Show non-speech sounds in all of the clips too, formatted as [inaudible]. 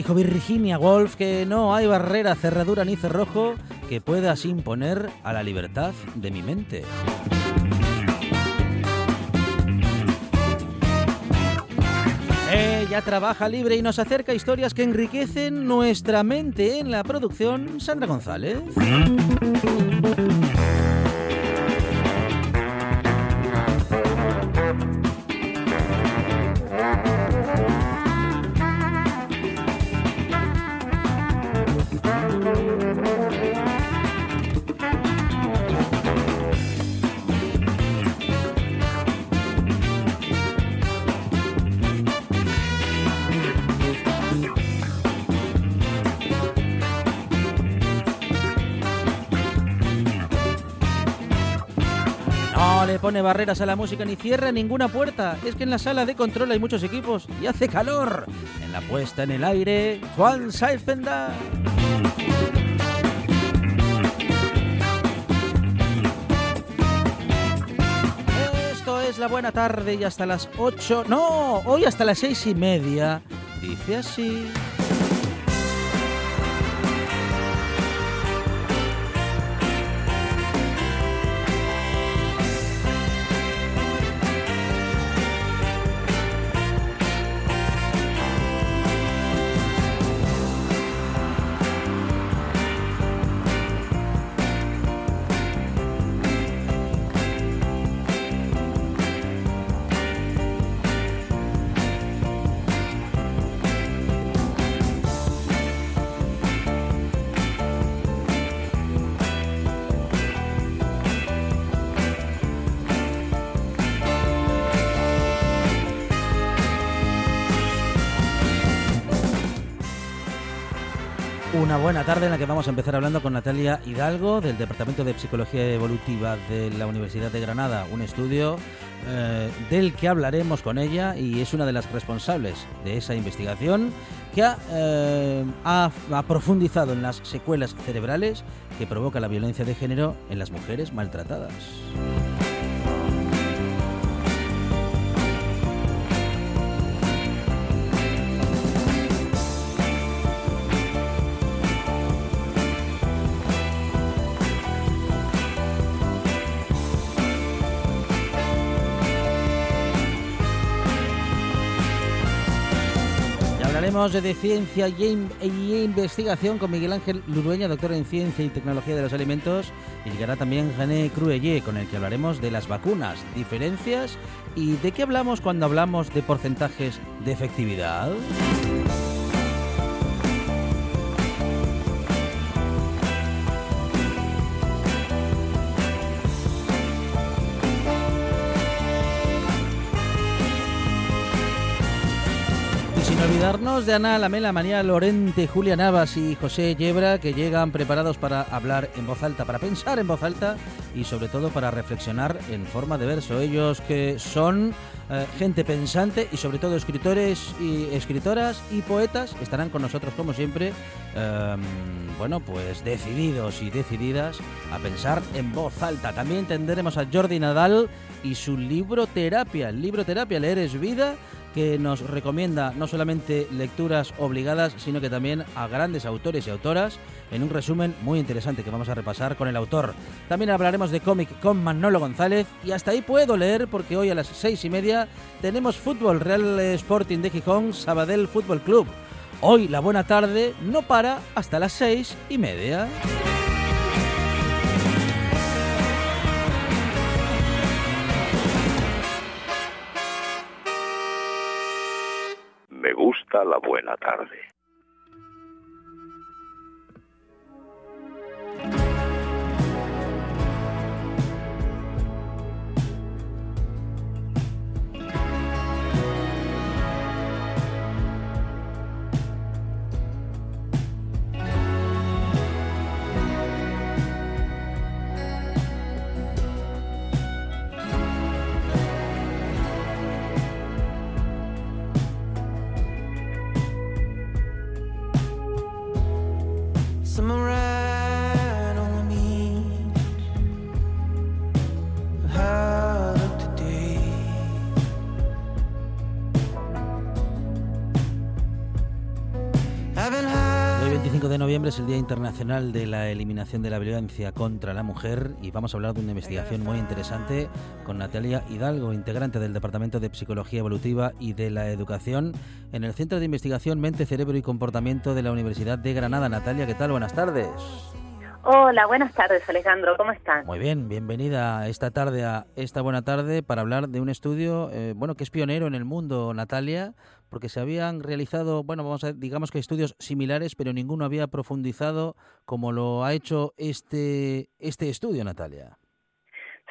Dijo, Virginia Woolf que no hay barrera, cerradura ni cerrojo que pueda imponer a la libertad de mi mente. Ella trabaja libre y nos acerca historias que enriquecen nuestra mente en la producción Sandra González. Pone barreras a la música ni cierra ninguna puerta. Es que en la sala de control hay muchos equipos y hace calor. En la puesta en el aire, Juan Saez Penda. Esto es la buena tarde y hasta las 8. No, hoy hasta las seis y media. Dice así. Buena tarde en la que vamos a empezar hablando con Natalia Hidalgo del Departamento de Psicología Evolutiva de la Universidad de Granada, un estudio eh, del que hablaremos con ella y es una de las responsables de esa investigación que ha, eh, profundizado en las secuelas cerebrales que provoca la violencia de género en las mujeres maltratadas. Y hablaremos de ciencia y, in- y investigación con Miguel Ángel Ludueña, doctor en ciencia y tecnología de los alimentos, y llegará también René Cruelle, con el que hablaremos de las vacunas, diferencias y de qué hablamos cuando hablamos de porcentajes de efectividad. Olvidarnos de Ana Lamela, María Lorente, Julia Navas y José Yebra, que llegan preparados para hablar en voz alta, para pensar en voz alta y sobre todo para reflexionar en forma de verso. Ellos que son eh, gente pensante y sobre todo escritores y escritoras y poetas estarán con nosotros como siempre, eh, bueno, pues decididos y decididas a pensar en voz alta. También tendremos a Jordi Nadal y su libro Terapia. El libro Terapia, leer es vida que nos recomienda no solamente lecturas obligadas, sino que también a grandes autores y autoras en un resumen muy interesante que vamos a repasar con el autor. También hablaremos de cómic con Manolo González y hasta ahí puedo leer porque hoy a las seis y media tenemos fútbol Real Sporting de Gijón, Sabadell Fútbol Club. Hoy la buena tarde no para hasta las seis y media. La buena tarde. Es el Día Internacional de la Eliminación de la Violencia contra la Mujer y vamos a hablar de una investigación muy interesante con Natalia Hidalgo, integrante del Departamento de Psicología Evolutiva y de la Educación en el Centro de Investigación Mente, Cerebro y Comportamiento de la Universidad de Granada. Natalia, ¿qué tal? Buenas tardes. Hola, buenas tardes Alejandro, ¿cómo estás? Muy bien, bienvenida esta tarde a esta buena tarde para hablar de un estudio, eh, bueno, que es pionero en el mundo, Natalia, porque se habían realizado, bueno, vamos a digamos que estudios similares, pero ninguno había profundizado como lo ha hecho este este estudio, Natalia.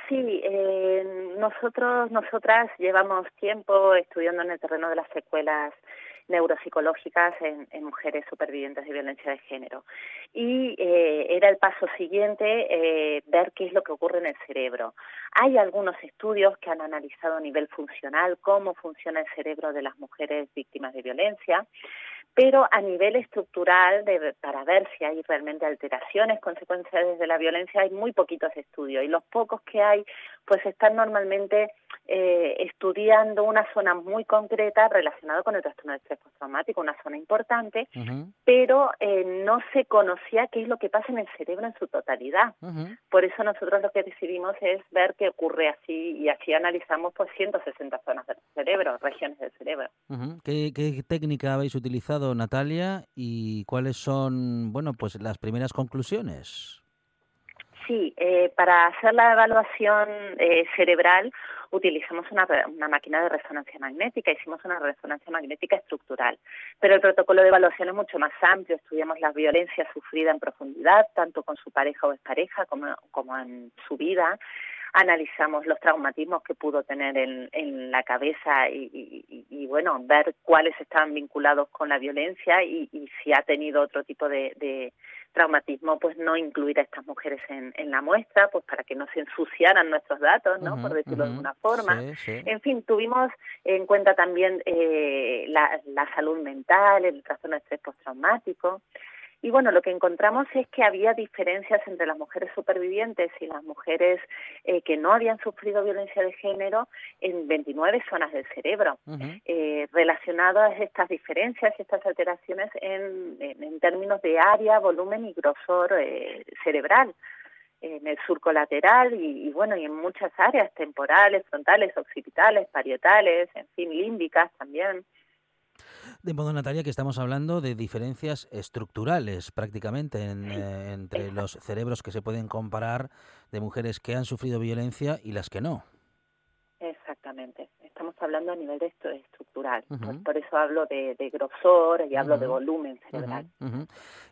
Sí, eh, nosotros, nosotras llevamos tiempo estudiando en el terreno de las secuelas neuropsicológicas en, mujeres supervivientes de violencia de género. Y eh, era el paso siguiente eh, ver qué es lo que ocurre en el cerebro. Hay algunos estudios que han analizado a nivel funcional cómo funciona el cerebro de las mujeres víctimas de violencia pero a nivel estructural, de, para ver si hay realmente alteraciones, consecuencias de la violencia, hay muy poquitos estudios y los pocos que hay, pues están normalmente eh, estudiando una zona muy concreta relacionada con el trastorno de estrés postraumático, una zona importante, pero eh, no se conocía qué es lo que pasa en el cerebro en su totalidad. Por eso nosotros lo que decidimos es ver qué ocurre así y así analizamos pues 160 zonas del cerebro, regiones del cerebro. ¿Qué, ¿Qué técnica habéis utilizado? Natalia, y cuáles son, bueno, pues las primeras conclusiones. Sí, eh, para hacer la evaluación eh, cerebral utilizamos una, máquina de resonancia magnética, hicimos una resonancia magnética estructural, pero el protocolo de evaluación es mucho más amplio, estudiamos la violencia sufrida en profundidad, tanto con su pareja o expareja como, como en su vida, analizamos los traumatismos que pudo tener en, en la cabeza y, bueno, ver cuáles estaban vinculados con la violencia y, si ha tenido otro tipo de, traumatismo, pues no incluir a estas mujeres en, en, la muestra, pues para que no se ensuciaran nuestros datos, ¿no? Por decirlo de alguna forma. En fin, tuvimos en cuenta también eh, la, la salud mental, el trastorno de estrés postraumático. Y bueno, lo que encontramos es que había diferencias entre las mujeres supervivientes y las mujeres eh, que no habían sufrido violencia de género en 29 zonas del cerebro, eh, relacionadas estas diferencias y estas alteraciones en, en, términos de área, volumen y grosor eh, cerebral en el surco lateral y, y, bueno y en muchas áreas temporales, frontales, occipitales, parietales, en fin, límbicas también. De modo, Natalia, que estamos hablando de diferencias estructurales prácticamente eh, entre los cerebros que se pueden comparar de mujeres que han sufrido violencia y las que no. Exactamente. Estamos hablando a nivel de estructural. por eso hablo de, grosor y hablo de volumen cerebral.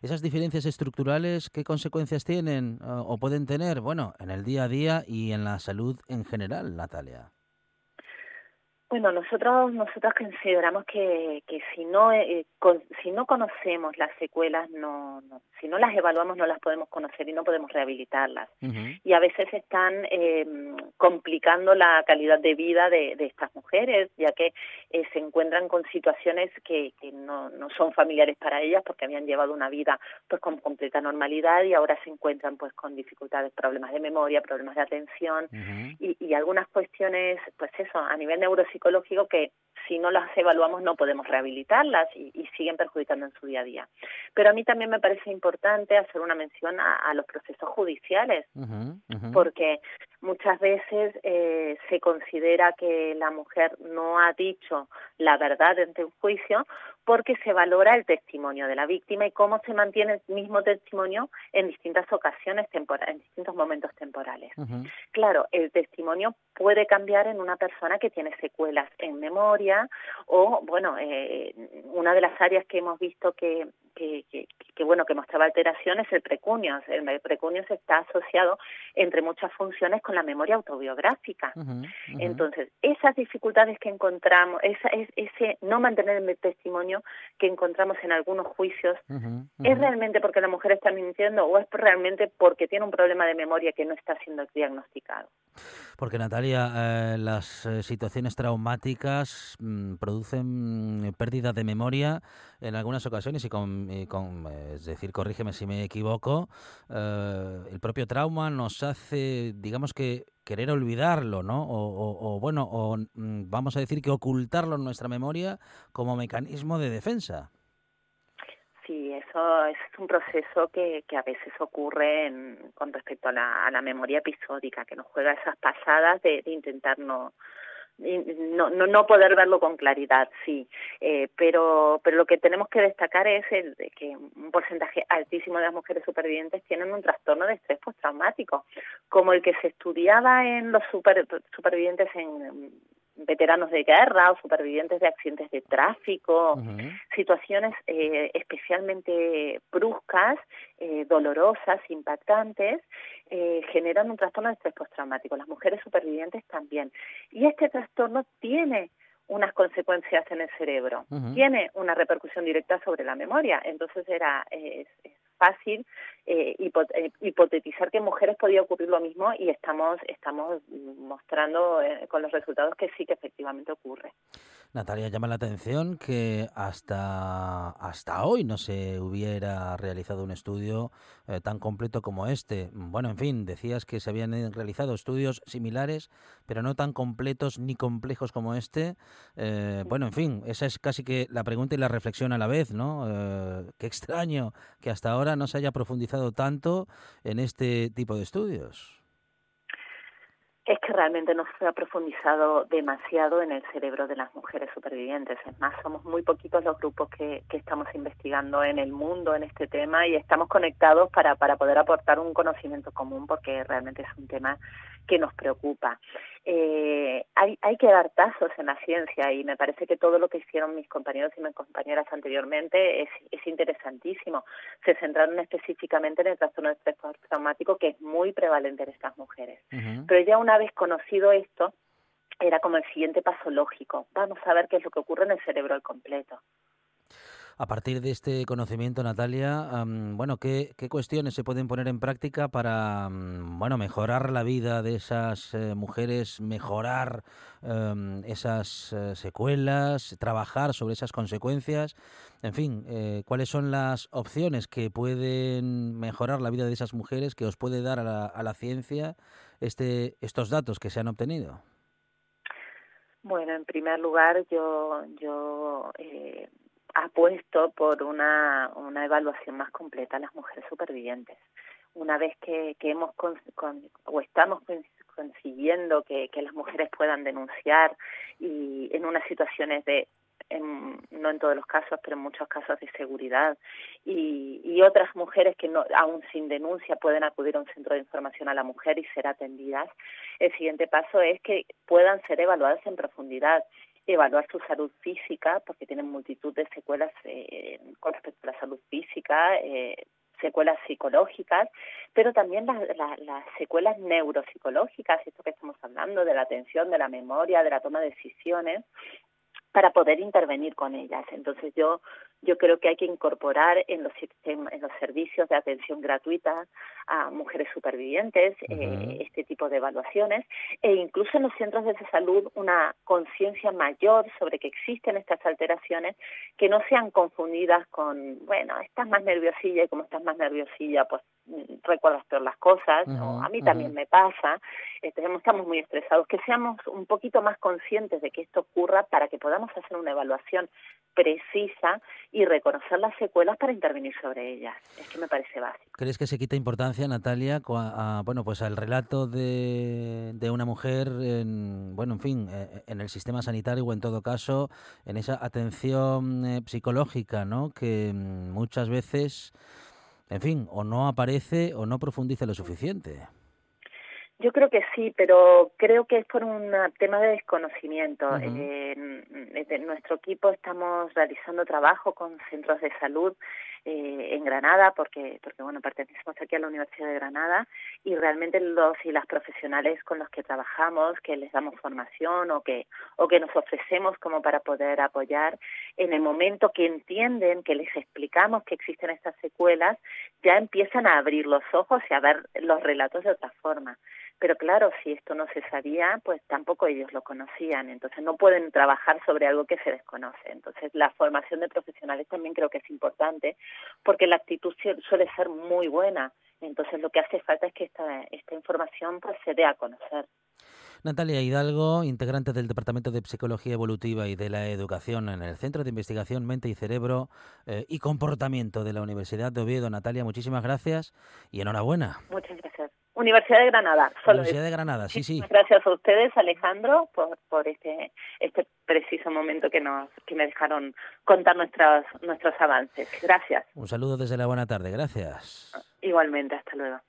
Esas diferencias estructurales, ¿qué consecuencias tienen o pueden tener? Bueno, en el día a día y en la salud en general, Natalia. Bueno, nosotros nosotros consideramos que, que si no eh, si no conocemos las secuelas, no, si no las evaluamos no las podemos conocer y no podemos rehabilitarlas. Y a veces están eh, complicando la calidad de vida de, de estas mujeres, ya que eh, se encuentran con situaciones que, que no, no son familiares para ellas porque habían llevado una vida pues con completa normalidad y ahora se encuentran pues con dificultades, problemas de memoria, problemas de atención y, y algunas cuestiones, pues eso, a nivel neuropsicológico que si no las evaluamos no podemos rehabilitarlas y, siguen perjudicando en su día a día. Pero a mí también me parece importante hacer una mención a, los procesos judiciales, porque muchas veces eh, se considera que la mujer no ha dicho la verdad ante un juicio porque se valora el testimonio de la víctima y cómo se mantiene el mismo testimonio en distintas ocasiones, en distintos momentos temporales. Claro, el testimonio puede cambiar en una persona que tiene secuelas en memoria o, bueno, eh, una de las áreas que hemos visto que, que, que, bueno que mostraba alteraciones el precunio. El precunio está asociado entre muchas funciones con la memoria autobiográfica. Entonces, esas dificultades que encontramos, esa, es, ese no mantener el testimonio que encontramos en algunos juicios, ¿es realmente porque la mujer está mintiendo o es realmente porque tiene un problema de memoria que no está siendo diagnosticado? Porque Natalia, eh, las eh, situaciones traumáticas mm, producen mm, pérdida de memoria en algunas ocasiones y con, con es decir, corrígeme si me equivoco, eh, el propio trauma nos hace, digamos que querer olvidarlo, ¿no? O, bueno, o mm, vamos a decir que ocultarlo en nuestra memoria como mecanismo de defensa. Sí, eso es un proceso que, que a veces ocurre con respecto a la, a la memoria episódica, que nos juega esas pasadas de, de intentar no, no, no, no poder verlo con claridad, sí, eh, pero, pero lo que tenemos que destacar es el que un porcentaje altísimo de las mujeres supervivientes tienen un trastorno de estrés postraumático, como el que se estudiaba en los super, supervivientes en veteranos de guerra o supervivientes de accidentes de tráfico, situaciones eh, especialmente bruscas, eh, dolorosas, impactantes, eh, generan un trastorno de estrés postraumático. Las mujeres supervivientes también. Y este trastorno tiene unas consecuencias en el cerebro, tiene una repercusión directa sobre la memoria. Entonces era es, fácil eh, eh, hipotetizar que en mujeres podía ocurrir lo mismo y estamos estamos mostrando eh, con los resultados que sí que efectivamente ocurre. Natalia, llama la atención que hasta, hasta hoy no se hubiera realizado un estudio eh, tan completo como este. Bueno, en fin, decías que se habían eh, realizado estudios similares, pero no tan completos ni complejos como este. Eh, bueno, en fin, esa es casi que la pregunta y la reflexión a la vez, ¿no? qué extraño que hasta ahora no se haya profundizado tanto en este tipo de estudios es que realmente no se ha profundizado demasiado en el cerebro de las mujeres supervivientes. Es más, somos muy poquitos los grupos que, que estamos investigando en el mundo en este tema y estamos conectados para, para poder aportar un conocimiento común porque realmente es un tema que nos preocupa. Eh, hay, hay que dar pasos en la ciencia y me parece que todo lo que hicieron mis compañeros y mis compañeras anteriormente es, es interesantísimo. Se centraron específicamente en el trastorno de estrés traumático que es muy prevalente en estas mujeres. Pero ya una vez conocido esto, era como el siguiente paso lógico. Vamos a ver qué es lo que ocurre en el cerebro al completo. A partir de este conocimiento, Natalia, bueno, ¿qué, cuestiones se pueden poner en práctica para, bueno, mejorar la vida de esas eh, mujeres, mejorar esas eh, secuelas, trabajar sobre esas consecuencias? En fin, eh, ¿cuáles son las opciones que pueden mejorar la vida de esas mujeres que os puede dar a la, a la ciencia este, estos datos que se han obtenido? Bueno, en primer lugar, yo, yo eh, apuesto por una, una evaluación más completa a las mujeres supervivientes. Una vez que, que hemos o estamos consiguiendo que, que las mujeres puedan denunciar y en unas situaciones de no en todos los casos, pero en muchos casos de seguridad, y, y otras mujeres que no, aún sin denuncia pueden acudir a un centro de información a la mujer y ser atendidas. El siguiente paso es que puedan ser evaluadas en profundidad evaluar su salud física, porque tienen multitud de secuelas eh, con respecto a la salud física, eh, secuelas psicológicas, pero también las, las, secuelas neuropsicológicas, esto que estamos hablando, de la atención, de la memoria, de la toma de decisiones, para poder intervenir con ellas. Entonces yo yo creo que hay que incorporar en los en los servicios de atención gratuita a mujeres supervivientes eh, este tipo de evaluaciones e incluso en los centros de salud una conciencia mayor sobre que existen estas alteraciones que no sean confundidas con bueno estás más nerviosilla y como estás más nerviosilla pues recuerdas peor las cosas, a mí también me pasa, estamos muy estresados, que seamos un poquito más conscientes de que esto ocurra para que podamos hacer una evaluación precisa y reconocer las secuelas para intervenir sobre ellas. Es que me parece básico. ¿Crees que se quita importancia, Natalia, bueno, pues al relato de, de una mujer, en, bueno, en fin, eh, en el sistema sanitario o en todo caso en esa atención eh, psicológica, ¿no? Que mm, muchas veces, en fin, o no aparece o no profundiza lo suficiente. Yo creo que sí, pero creo que es por un tema de desconocimiento. en nuestro equipo estamos realizando trabajo con centros de salud eh, en Granada, porque, porque bueno, pertenecemos aquí a la Universidad de Granada y realmente los y las profesionales con los que trabajamos, que les damos formación o que, o que nos ofrecemos como para poder apoyar, en el momento que entienden, que les explicamos que existen estas secuelas, ya empiezan a abrir los ojos y a ver los relatos de otra forma. Pero claro, si esto no se sabía, pues tampoco ellos lo conocían, entonces no pueden trabajar sobre algo que se desconoce. Entonces la formación de profesionales también creo que es importante porque la actitud suele ser muy buena. Entonces lo que hace falta es que esta, esta información pues, se dé a conocer. Natalia Hidalgo, integrante del Departamento de Psicología Evolutiva y de la Educación en el Centro de Investigación Mente y Cerebro eh, y Comportamiento de la Universidad de Oviedo. Natalia, muchísimas gracias y enhorabuena. Muchas gracias. Universidad de Granada. Universidad de Granada, sí, sí. Gracias a ustedes, Alejandro, por, por este, este preciso momento que, nos, que me dejaron contar nuestros, nuestros avances. Gracias. Un saludo desde la buena tarde, gracias. Igualmente, hasta luego.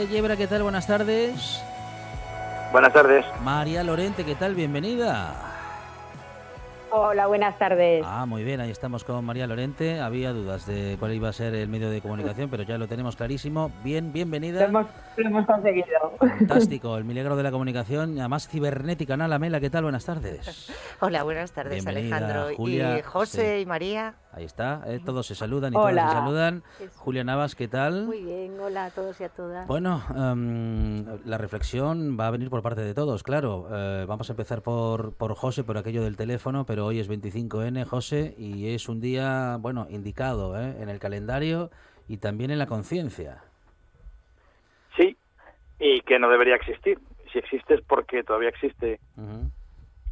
José Yebra, ¿qué tal? Buenas tardes. Buenas tardes. María Lorente, ¿qué tal? Bienvenida. Hola, buenas tardes. Ah, muy bien, ahí estamos con María Lorente. Había dudas de cuál iba a ser el medio de comunicación, pero ya lo tenemos clarísimo. Bien, bienvenida. Lo hemos, conseguido. Fantástico, el milagro de la comunicación, además cibernética. Ana Lamela, ¿qué tal? Buenas tardes. [laughs] Hola, buenas tardes, Alejandro. Julia, y José y María. Ahí está, ¿eh? todos se saludan y todos se saludan. Julia Navas, ¿qué tal? Muy bien, hola a todos y a todas. Bueno, em, la reflexión va a venir por parte de todos, claro. Eh, vamos a empezar por, por José, por aquello del teléfono, pero hoy es 25N, José, y es un día, bueno, indicado ¿eh? en el calendario y también en la conciencia. Sí, y que no debería existir. Si existe es porque todavía existe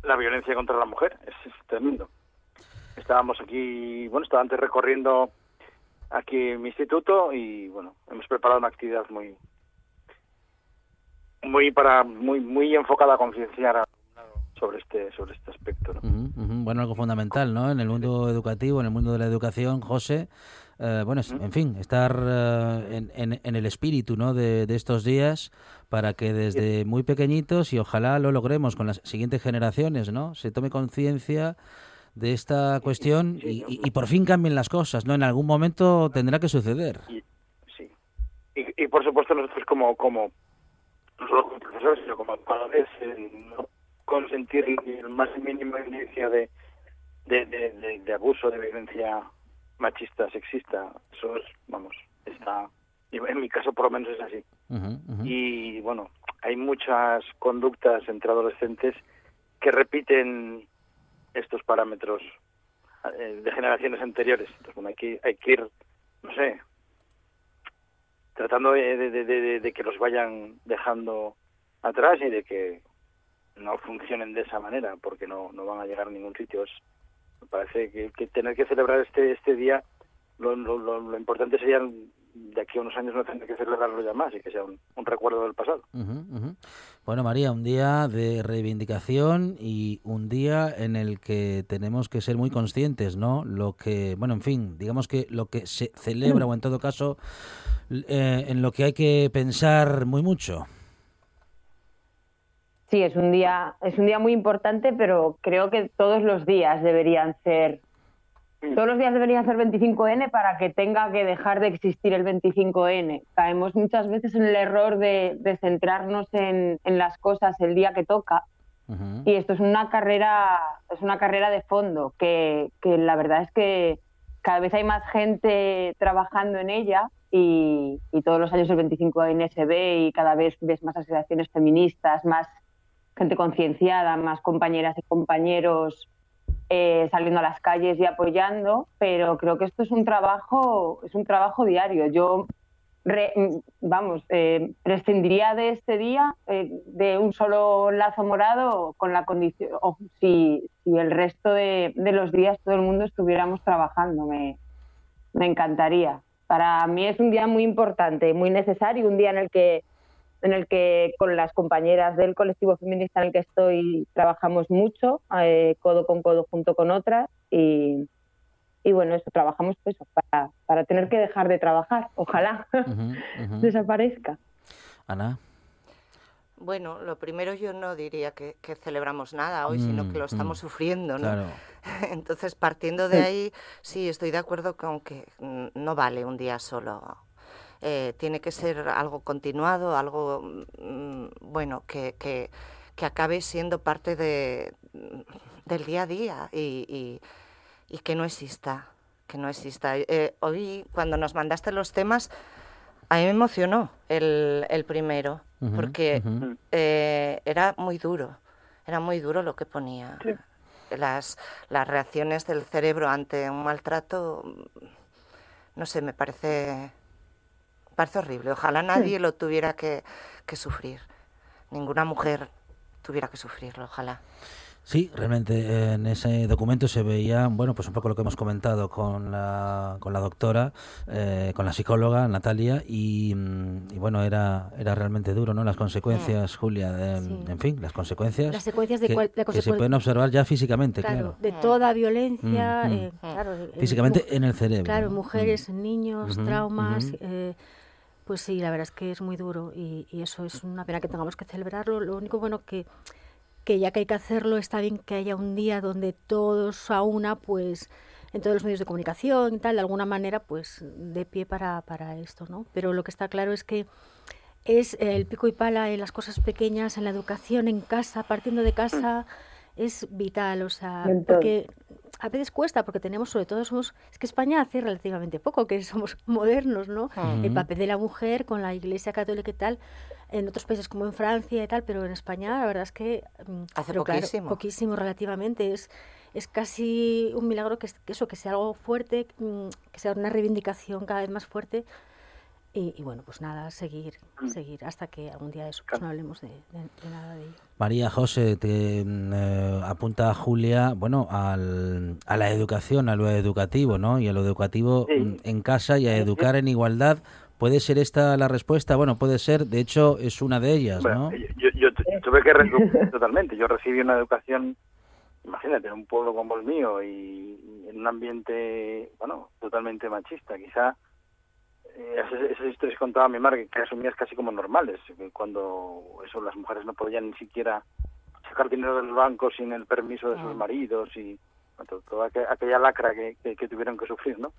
la violencia contra la mujer. es tremendo estábamos aquí, bueno, estaba antes recorriendo aquí mi instituto y bueno, hemos preparado una actividad muy muy para muy muy enfocada a concienciar sobre este sobre este aspecto. Bueno, algo fundamental, ¿no? En el mundo educativo, en el mundo de la educación, José. Eh, bueno, en fin, estar eh, en, en, el espíritu ¿no? de, de, estos días para que desde muy pequeñitos y ojalá lo logremos con las siguientes generaciones, ¿no? Se tome conciencia de esta cuestión y, por fin cambien las cosas, ¿no? En algún momento tendrá que suceder. sí. Y, por supuesto nosotros como, como, no solo como profesores, sino como padres, no consentir el más mínimo indicio de, de, de, de, abuso, de violencia machista, sexista. Eso es, vamos, está... En mi caso por lo menos es así. Y bueno, hay muchas conductas entre adolescentes que repiten estos parámetros eh, de generaciones anteriores. Entonces, bueno, hay que, hay que ir, no sé, tratando de, de, que los vayan dejando atrás y de que no funcionen de esa manera porque no, no van a llegar a ningún sitio. me parece que, tener que celebrar este este día, lo, lo, lo, importante sería de aquí a unos años no tener que celebrarlo ya más y que sea un, recuerdo del pasado. Bueno, María, un día de reivindicación y un día en el que tenemos que ser muy conscientes, ¿no? Lo que, bueno, en fin, digamos que lo que se celebra o en todo caso eh, en lo que hay que pensar muy mucho. Sí, es un día, es un día muy importante, pero creo que todos los días deberían ser, todos los días deberían ser 25N para que tenga que dejar de existir el 25N. Caemos muchas veces en el error de, centrarnos en, las cosas el día que toca. Y esto es una carrera, es una carrera de fondo, que, que la verdad es que cada vez hay más gente trabajando en ella y, y, todos los años el 25N se ve y cada vez ves más asociaciones feministas, más gente concienciada, más compañeras y compañeros eh, saliendo a las calles y apoyando, pero creo que esto es un trabajo, es un trabajo diario. Yo vamos, eh, prescindiría de este día eh, de un solo lazo morado con la condición, si, el resto de, de, los días todo el mundo estuviéramos trabajando, me, me encantaría. Para mí es un día muy importante, muy necesario, un día en el que en el que con las compañeras del colectivo feminista en el que estoy trabajamos mucho, eh, codo con codo junto con otras y, y bueno, eso, trabajamos pues, para, para tener que dejar de trabajar, ojalá [laughs] desaparezca. Ana. Bueno, lo primero yo no diría que, celebramos nada hoy, sino que lo mm, estamos mm. sufriendo, ¿no? [laughs] Entonces, partiendo de ahí, sí, estoy de acuerdo con que no vale un día solo eh, tiene que ser algo continuado, algo, mm, bueno, que, que, acabe siendo parte de, del día a día y, y, que no exista, que no exista. Eh, hoy, cuando nos mandaste los temas, a mí me emocionó el, el primero, porque eh, era muy duro, era muy duro lo que ponía. Las, las reacciones del cerebro ante un maltrato, no sé, me parece Parece horrible. Ojalá nadie lo tuviera que, sufrir. Ninguna mujer tuviera que sufrirlo, ojalá. Sí, realmente en ese documento se veía, bueno, pues un poco lo que hemos comentado con la, con la doctora, eh, con la psicóloga Natalia, y, mm, bueno, era, era realmente duro, ¿no? Las consecuencias, mm. Julia, en fin, las consecuencias, las secuencias de que, se pueden observar ya físicamente, claro. De toda violencia, mm, eh, claro, físicamente en el cerebro. Claro, mujeres, niños, traumas. Eh, pues sí, la verdad es que es muy duro y, eso es una pena que tengamos que celebrarlo. Lo único bueno que, que ya que hay que hacerlo, está bien que haya un día donde todos a una, pues en todos los medios de comunicación y tal, de alguna manera, pues de pie para, para esto, ¿no? Pero lo que está claro es que es el pico y pala en las cosas pequeñas, en la educación, en casa, partiendo de casa, es vital, o sea, porque a veces cuesta porque tenemos sobre todo somos es que España hace relativamente poco que [laughs] somos modernos no el papel de la mujer con la Iglesia católica y tal en otros países como en Francia y tal pero en España la verdad es que mm, hace poquísimo. poquísimo relativamente. Es es casi un milagro que, que eso que sea algo fuerte mm, que sea una reivindicación cada vez más fuerte y, bueno, pues nada, seguir, mm. seguir hasta que algún día de eso pues no hablemos de, nada de ello. María José, te mm, eh, apunta Julia, bueno, al, a la educación, a lo educativo, ¿no? Y a lo educativo mm, en casa y a educar en igualdad. ¿Puede ser esta la respuesta? Bueno, puede ser, de hecho, es una de ellas, ¿no? Yo, yo, tuve que [laughs] totalmente. Yo recibí una educación, imagínate, en un pueblo como el mío y en un ambiente, bueno, totalmente machista. Quizá eh, esas, historias que contaba mi madre que asumías casi como normales cuando eso las mujeres no podían ni siquiera sacar dinero del banco sin el permiso de sus ah. maridos y toda aquella lacra que, que, tuvieron que sufrir no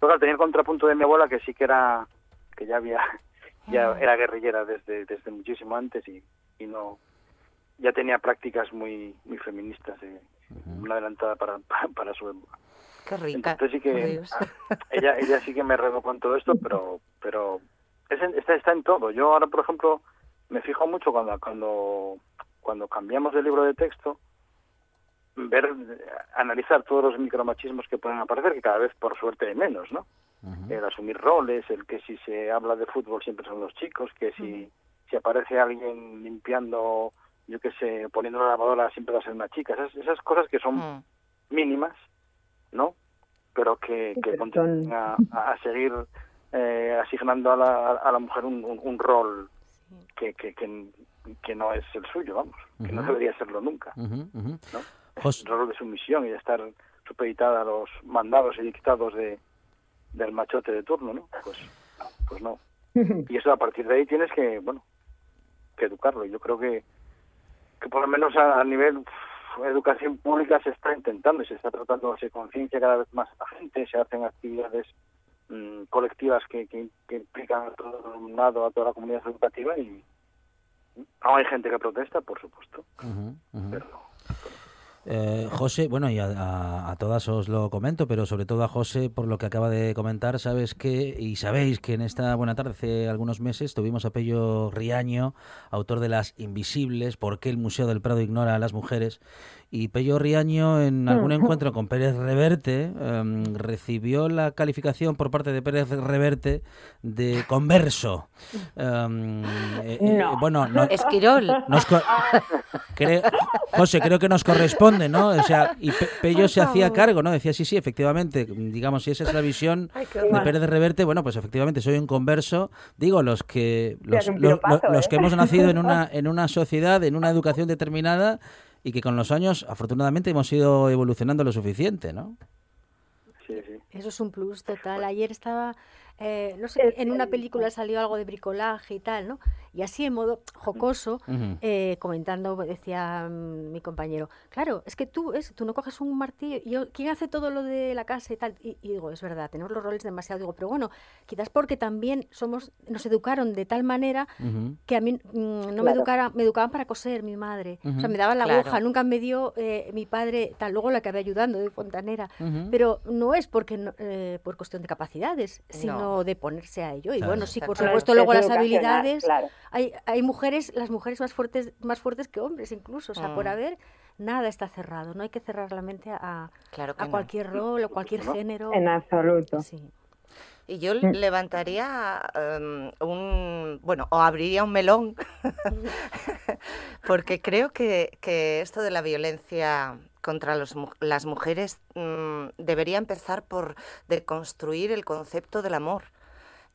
pero tenía el contrapunto de mi abuela que sí que era que ya había [laughs] ya ah. era guerrillera desde desde muchísimo antes y, y no ya tenía prácticas muy muy feministas eh, una adelantada para, [laughs] para su época Qué rica. Entonces sí que ella ella sí que me regó con todo esto, pero pero está está en todo. Yo ahora, por ejemplo, me fijo mucho cuando cuando cuando cambiamos de libro de texto ver analizar todos los micromachismos que pueden aparecer, que cada vez por suerte hay menos, ¿no? El asumir roles, el que si se habla de fútbol siempre son los chicos, que si si aparece alguien limpiando yo qué sé, poniendo la lavadora siempre va a ser una chica. Esas, esas cosas que son mínimas, ¿no? Pero que, que a, a, seguir eh, asignando a la, a la mujer un, un, rol que, que, que, no es el suyo, vamos, que no debería serlo nunca. ¿no? El rol de sumisión y de estar supeditada a los mandados y dictados de, del machote de turno, ¿no? Pues, pues no. [laughs] Y eso a partir de ahí tienes que, bueno, que educarlo. Yo creo que, que por lo menos a, nivel educación pública se está intentando y se está tratando de hacer conciencia cada vez más a la gente, se hacen actividades mm, colectivas que, que, implican a todo el alumnado, a toda la comunidad educativa y no hay gente que protesta, por supuesto, pero eh, José, bueno, y a, todas os lo comento, pero sobre todo a José, por lo que acaba de comentar, sabes que, y sabéis que en esta buena tarde, hace algunos meses, tuvimos a Pello Riaño, autor de Las Invisibles, ¿por qué el Museo del Prado ignora a las mujeres? Y Pello Riaño, en algún encuentro con Pérez Reverte, em, recibió la calificación por parte de Pérez Reverte de converso. Em, eh, eh, bueno, no, Esquirol. José, creo que nos corresponde, ¿no? O sea, y Pello se hacía cargo, ¿no? Decía, sí, sí, efectivamente, digamos, si esa es la visión de Pérez Reverte, bueno, pues efectivamente soy un converso. Digo, los que los, los que ¿eh? hemos nacido en [laughs] una, en una sociedad, en una educación determinada, y que con los años, afortunadamente, hemos ido evolucionando lo suficiente, ¿no? Sí, sí. Eso es un plus total. Ayer estaba eh, no sé, en una película salió algo de bricolaje y tal, ¿no? Y así en modo jocoso, eh, comentando, decía mm, mi compañero, claro, es que tú, es, tú no coges un martillo, y yo, ¿quién hace todo lo de la casa y tal? Y, digo, es verdad, tenemos los roles demasiado, digo, pero bueno, quizás porque también somos, nos educaron de tal manera que a mí mm, no me educaran, me educaban para coser mi madre, o sea, me daban la aguja, nunca me dio eh, mi padre, tal, luego la acabé ayudando de fontanera, pero no es porque por cuestión de capacidades, sino de ponerse a ello. Y bueno, sí, por supuesto, luego las habilidades. Hay, hay mujeres, las mujeres más fuertes, más fuertes que hombres incluso. O sea, por mm. haber, nada está cerrado. No hay que cerrar la mente a, a cualquier rol o cualquier género. En absoluto. Sí. Y yo levantaría em, un, bueno, o abriría un melón, [laughs] porque creo que, que, esto de la violencia contra los, las mujeres mm, debería empezar por deconstruir el concepto del amor.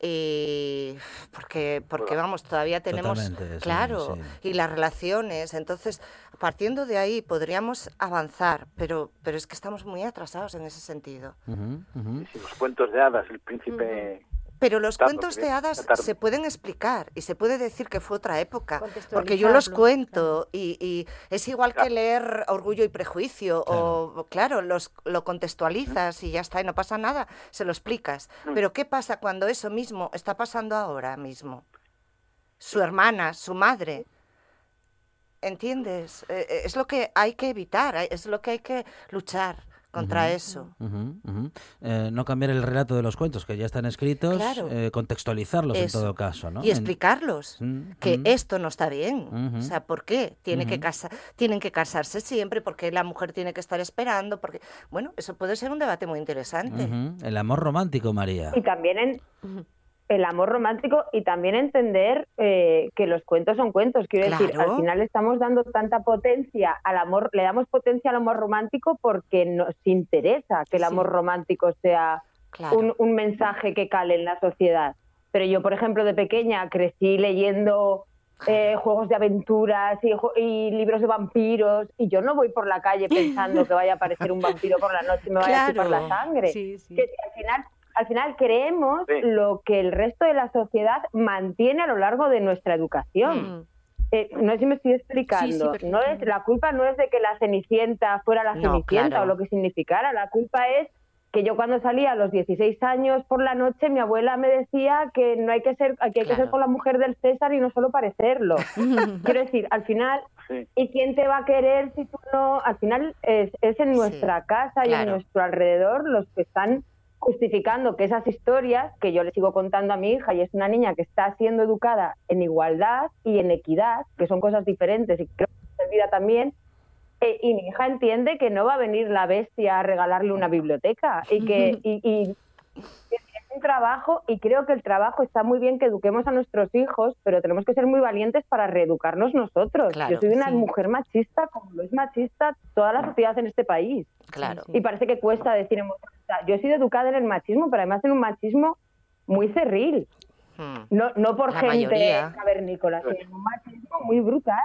Y porque, porque vamos, todavía tenemos, claro, y las relaciones, entonces, partiendo de ahí podríamos avanzar, pero, pero es que estamos muy atrasados en ese sentido. los cuentos de hadas, el príncipe... Pero los cuentos de hadas se pueden explicar y se puede decir que fue otra época, porque yo los cuento y, es igual que leer Orgullo y Prejuicio, o claro, los, lo contextualizas y ya está, y no pasa nada, se lo explicas. Mm. Pero ¿qué pasa cuando eso mismo está pasando ahora mismo? Su hermana, su madre. ¿Entiendes? Eh, eh, es lo que hay que evitar, es lo que hay que luchar contra eso. Eh, no cambiar el relato de los cuentos que ya están escritos, eh, contextualizarlos en todo caso. ¿no? Y explicarlos que esto no está bien. O sea, ¿por qué Tiene que casa tienen que casarse siempre? porque la mujer tiene que estar esperando? porque Bueno, eso puede ser un debate muy interesante. El amor romántico, María. Y también en el amor romántico y también entender eh, que los cuentos son cuentos. Quiero decir, al final estamos dando tanta potencia al amor, le damos potencia al amor romántico porque nos interesa que el amor romántico sea un, mensaje que cale en la sociedad. Pero yo, por ejemplo, de pequeña crecí leyendo eh, juegos de aventuras y, libros de vampiros y yo no voy por la calle [laughs] pensando que vaya a aparecer un vampiro por la noche y me vaya a chupar la sangre. Que al final al final creemos lo que el resto de la sociedad mantiene a lo largo de nuestra educación. Mm. Eh, no sé si me estoy explicando. no es la culpa no es de que la cenicienta fuera la cenicienta o lo que significara. La culpa es que yo cuando salía a los 16 años por la noche, mi abuela me decía que no hay que ser, que hay que ser con la mujer del César y no solo parecerlo. [laughs] Quiero decir, al final, ¿y quién te va a querer si tú no? Al final es, es en nuestra casa y en nuestro alrededor los que están justificando que esas historias que yo le sigo contando a mi hija y es una niña que está siendo educada en igualdad y en equidad, que son cosas diferentes y creo que se olvida también, eh, y mi hija entiende que no va a venir la bestia a regalarle una biblioteca y que [laughs] y, un trabajo y creo que el trabajo está muy bien que eduquemos a nuestros hijos, pero tenemos que ser muy valientes para reeducarnos nosotros. Yo soy una mujer machista, como lo es machista toda la sociedad en este país. Claro. Y parece que cuesta decir Yo he sido educada en el machismo, pero además en un machismo muy cerril. Hmm. No, no por gente cavernícola, sino en un machismo muy brutal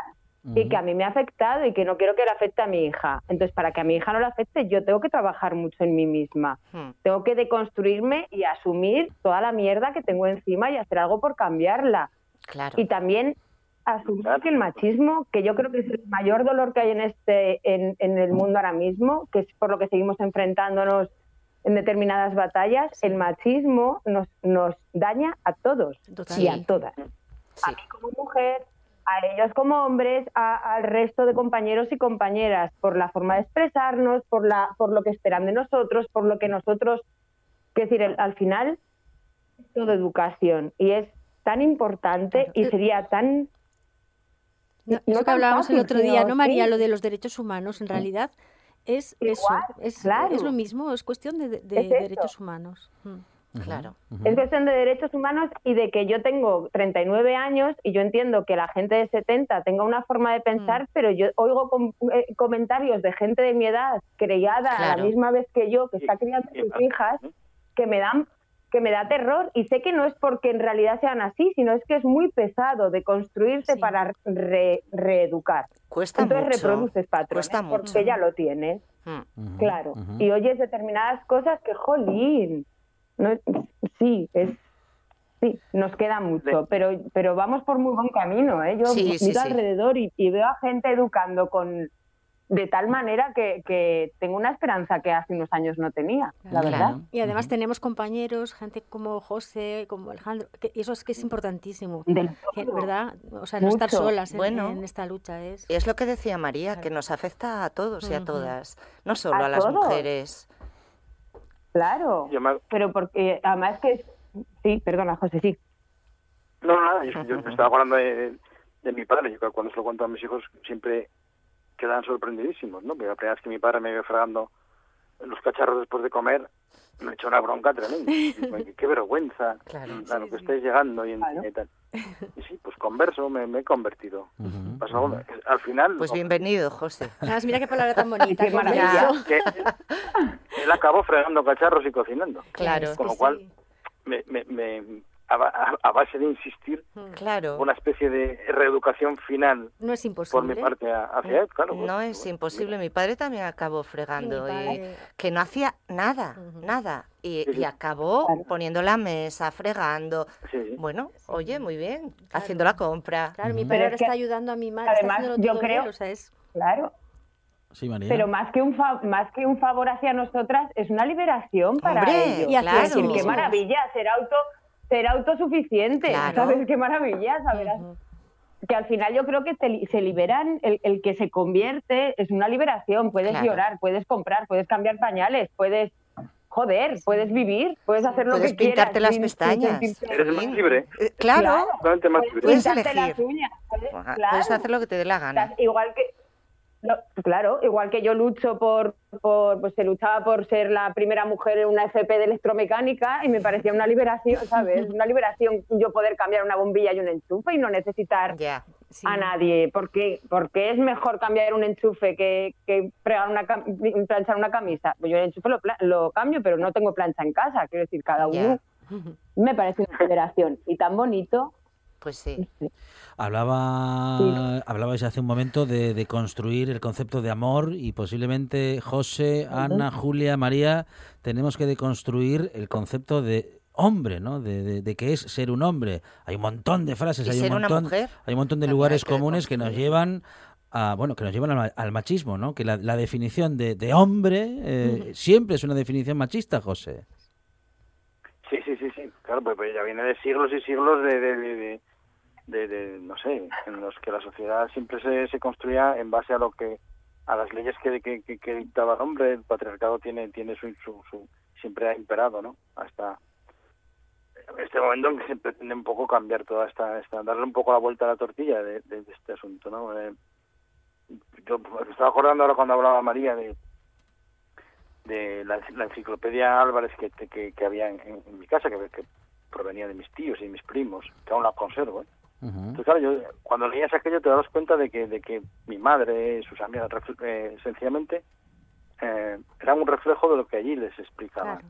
y que a mí me ha afectado y que no quiero que le afecte a mi hija. Entonces, para que a mi hija no le afecte, yo tengo que trabajar mucho en mí misma. Hmm. Tengo que deconstruirme y asumir toda la mierda que tengo encima y hacer algo por cambiarla. Claro. Y también asumir que el machismo, que yo creo que es el mayor dolor que hay en este en, en el mundo ahora mismo, que es por lo que seguimos enfrentándonos en determinadas batallas, el machismo nos, nos daña a todos y a todas. A mí como mujer, a ellos como hombres, al resto de compañeros y compañeras, por la forma de expresarnos, por, la, por lo que esperan de nosotros, por lo que nosotros, es decir, al final, todo educación y es tan importante y sería tan... No, eso que hablábamos el otro día, ¿no, María? Lo de los derechos humanos, en realidad es eso, es, es, lo mismo, es cuestión de, derechos humanos. Mm. Claro. Es cuestión de derechos humanos y de que yo tengo 39 años y yo entiendo que la gente de 70 tenga una forma de pensar, mm. pero yo oigo eh, comentarios de gente de mi edad criada a la misma vez que yo, que está criando a sus hijas, que me dan que me da terror y sé que no es porque en realidad sean así, sino es que es muy pesado de construirse para reeducar. Cuesta Entonces reproduces patrones porque ya lo tienes. Mm. Claro. Y oyes determinadas cosas que, jolín, no, sí, es Sí, nos queda mucho, pero pero vamos por muy buen camino. ¿eh? Yo miro alrededor y, veo a gente educando con de tal manera que, tengo una esperanza que hace unos años no tenía, la verdad. Y además tenemos compañeros, gente como José, como Alejandro, que eso es que es importantísimo, ¿verdad? O sea, no estar solas en, esta lucha. Es... Y es lo que decía María, que nos afecta a todos y a todas, no solo a, las mujeres. Claro, pero porque además que... Sí, perdona, José, sí. No, nada, yo, estaba hablando de, mi padre. Yo cuando se lo cuento a mis hijos siempre quedan sorprendidísimos, ¿no? Porque la primera vez que mi padre me vio fregando los cacharros después de comer, me echó una bronca tremenda. [laughs] qué vergüenza, claro, que estáis llegando y, tal. Y sí, pues converso, me, he convertido. Al final... Pues bienvenido, José. mira qué palabra tan bonita. [laughs] qué maravilla. él acabó fregando cacharros y cocinando. Claro. Con lo cual, me, me a, base de insistir, mm. claro. una especie de reeducación final no es imposible. por mi parte hacia él, claro. no pues, es imposible, mi padre también acabó fregando, y que no hacía nada, nada, y, acabó poniendo la mesa, fregando. Bueno, oye, muy bien, haciendo la compra. Claro, mi padre está ayudando a mi madre. Además, yo creo, o sea, es... claro, Sí, María. Pero más que un más que un favor hacia nosotras es una liberación para ellos. Y claro. qué maravilla ser auto ser autosuficiente, ¿sabes? Qué maravilla, ¿sabes? Que al final yo creo que se liberan, el, que se convierte es una liberación, puedes llorar, puedes comprar, puedes cambiar pañales, puedes joder, puedes vivir, puedes hacer lo puedes que quieras. Puedes pintarte las pestañas. Eres más libre. Eh, claro. Puedes elegir. Las uñas, Puedes hacer lo que te dé la gana. Igual que claro, igual que yo lucho por, por, pues se luchaba por ser la primera mujer en una FP de electromecánica y me parecía una liberación, ¿sabes? [laughs] Una liberación yo poder cambiar una bombilla y un enchufe y no necesitar a nadie, porque porque es mejor cambiar un enchufe que, que una, planchar una camisa. Pues yo el enchufe lo, lo, cambio, pero no tengo plancha en casa, quiero decir, cada uno. [laughs] Me parece una liberación y tan bonito. Pues sí. Hablaba, Hablabais hace un momento de, construir el concepto de amor y posiblemente José, Ana, Julia, María, tenemos que deconstruir el concepto de hombre, ¿no? De, de, qué es ser un hombre. Hay un montón de frases, hay un montón, hay un montón de lugares comunes que nos llevan a, bueno, que nos llevan al, machismo, ¿no? Que la, definición de, hombre eh, siempre es una definición machista, José. Sí, sí, sí, sí. Claro, pues, pues ya viene de siglos y siglos de de, no sé, en los que la sociedad siempre se, se construía en base a lo que a las leyes que, que, dictaba el hombre, el patriarcado tiene tiene su, su, siempre ha imperado, ¿no? Hasta este momento en que se pretende un poco cambiar toda esta, esta darle un poco la vuelta a la tortilla de, de, este asunto, ¿no? Eh, yo estaba acordando ahora cuando hablaba María de de la, enciclopedia Álvarez que, que, que había en, mi casa, que, que provenía de mis tíos y mis primos, que aún la conservo. ¿eh? Entonces, claro, yo, cuando leías aquello te das cuenta de que, de que mi madre, sus amigas, eh, sencillamente eh, eran un reflejo de lo que allí les explicaban.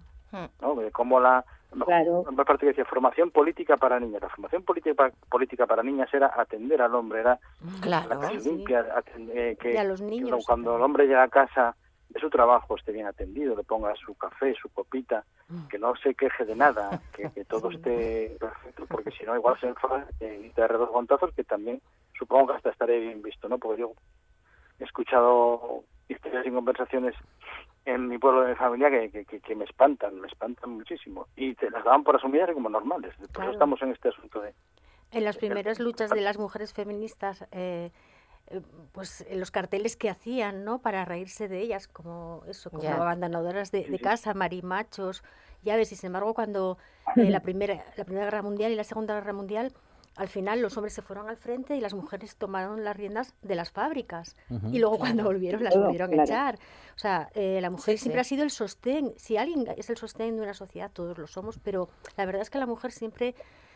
¿no? De cómo la, Claro. Me parte que decía formación política para niñas. La formación política, política para niñas era atender al hombre, era claro, la casa limpia, eh, que, cuando el hombre llega a casa de su trabajo esté bien atendido, le ponga su café, su copita, mm. que no se queje de nada, [laughs] que, todo esté perfecto, porque si no igual se enfada y te dos gontazos que también supongo que hasta estaré bien visto, ¿no? Porque yo he escuchado historias y conversaciones en mi pueblo de mi familia que, que, me espantan, me espantan muchísimo. Y te las daban por asumidas como normales. Por eso estamos en este asunto de... En las primeras luchas de las mujeres feministas, eh, pues en los carteles que hacían, ¿no? Para reírse de ellas, como eso, como abandonadoras de, casa, marimachos, llaves. Y sin embargo, cuando [laughs] eh, la, primera, la Primera Guerra Mundial y la Segunda Guerra Mundial al final los hombres se fueron al frente y las mujeres tomaron las riendas de las fábricas. Y luego cuando volvieron las volvieron a echar. O sea, eh, la mujer siempre ha sido el sostén. Si alguien es el sostén de una sociedad, todos lo somos, pero la verdad es que la mujer siempre,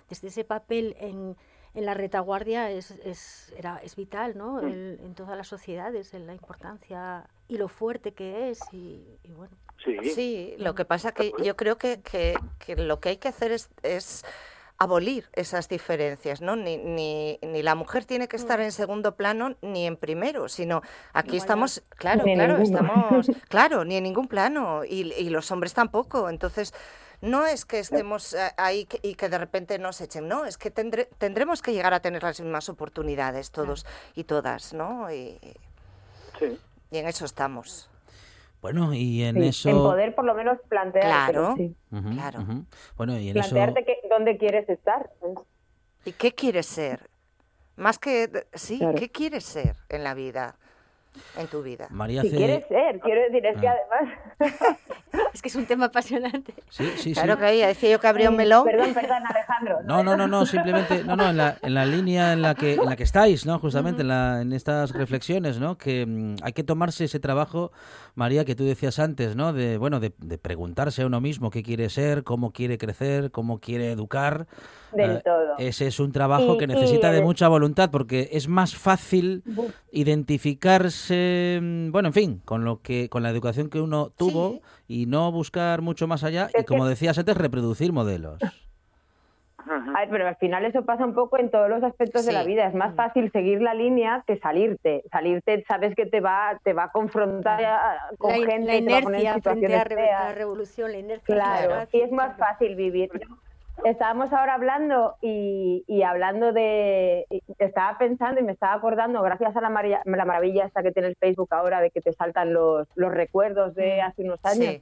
desde ese papel en, en la retaguardia, es, es, era, es vital ¿no? Mm. en todas las sociedades, en la importancia y lo fuerte que es. Y, bueno. Sí. sí, lo que pasa que yo creo que, que, que lo que hay que hacer es, es abolir esas diferencias, ¿no? Ni, ni, ni, la mujer tiene que estar mm. en segundo plano ni en primero, sino aquí estamos, claro, claro, estamos, [laughs] claro, ni en ningún plano y, y, los hombres tampoco. Entonces, no es que estemos eh, ahí y que de repente nos echen, no, es que tendremos que llegar a tener las mismas oportunidades todos y todas, ¿no? Y, sí. y en eso estamos. Bueno, y en eso... En poder por lo menos plantearte. Claro, claro. Bueno, y en plantearte que, dónde quieres estar. ¿Y qué quieres ser? Más que... Sí, ¿qué quieres ser en la vida? en tu vida. María si quieres ser, quiero decir, es que ah. además... [laughs] es que es un tema apasionante. Sí, sí, claro que había, decía yo que habría un melón. Perdón, perdón, Alejandro. No, no, no, no, simplemente, no, no, en la, en la línea en la que, en la que estáis, ¿no? Justamente en, la, en estas reflexiones, ¿no? Que mm, hay que tomarse ese trabajo, María, que tú decías antes, ¿no? De, bueno, de, de preguntarse a uno mismo qué quiere ser, cómo quiere crecer, cómo quiere educar. Del todo. Ese es un trabajo que necesita de mucha voluntad porque es más fácil identificarse, mm, bueno, en fin, con lo que con la educación que uno tuvo y no buscar mucho más allá y como decías antes reproducir modelos. Ay, pero al final eso pasa un poco en todos los aspectos de la vida. Es más mm. fácil seguir la línea que salirte. Salirte, sabes que te va, te va a confrontar con gente, la inercia frente a la revolución, la inercia. Claro, y es más fácil vivir. Estábamos ahora hablando y, hablando de... Estaba pensando y me estaba acordando, gracias a la, la maravilla esta que tiene el Facebook ahora, de que te saltan los, los recuerdos de mm, hace unos años.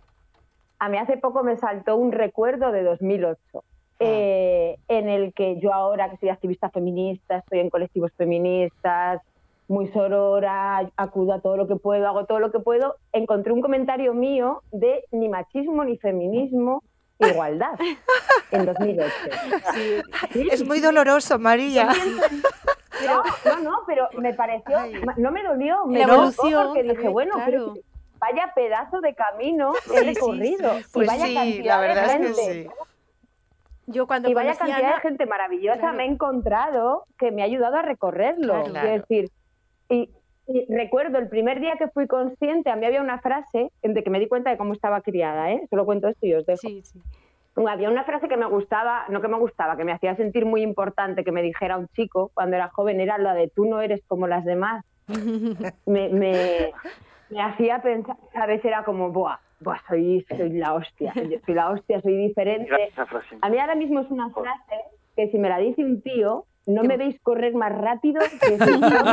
A mí hace poco me saltó un recuerdo de 2008. Ah. Eh, en el que yo ahora que soy activista feminista, estoy en colectivos feministas, muy sorora, acudo a todo lo que puedo, hago todo lo que puedo, encontré un comentario mío de ni machismo ni feminismo, igualdad en 2008. Es muy doloroso, María. no, no, pero me pareció, no me dolió, me dolió porque dije, bueno, vaya pedazo de camino he recorrido y pues vaya cantidad de gente. Yo cuando y vaya cantidad de gente maravillosa me he encontrado que me ha ayudado a recorrerlo. Es decir, y, recuerdo el primer día que fui consciente, a mí había una frase de que me di cuenta de cómo estaba criada, ¿eh? Solo cuento esto y os dejo. Sí, sí. Había una frase que me gustaba, no que me gustaba, que me hacía sentir muy importante que me dijera un chico cuando era joven, era la de tú no eres como las demás. [laughs] me, me, me, hacía pensar, ¿sabes? Era como, buah, buah soy, soy la hostia, soy la hostia, soy diferente. A mí ahora mismo es una frase que si me la dice un tío, no me veis correr más rápido que me da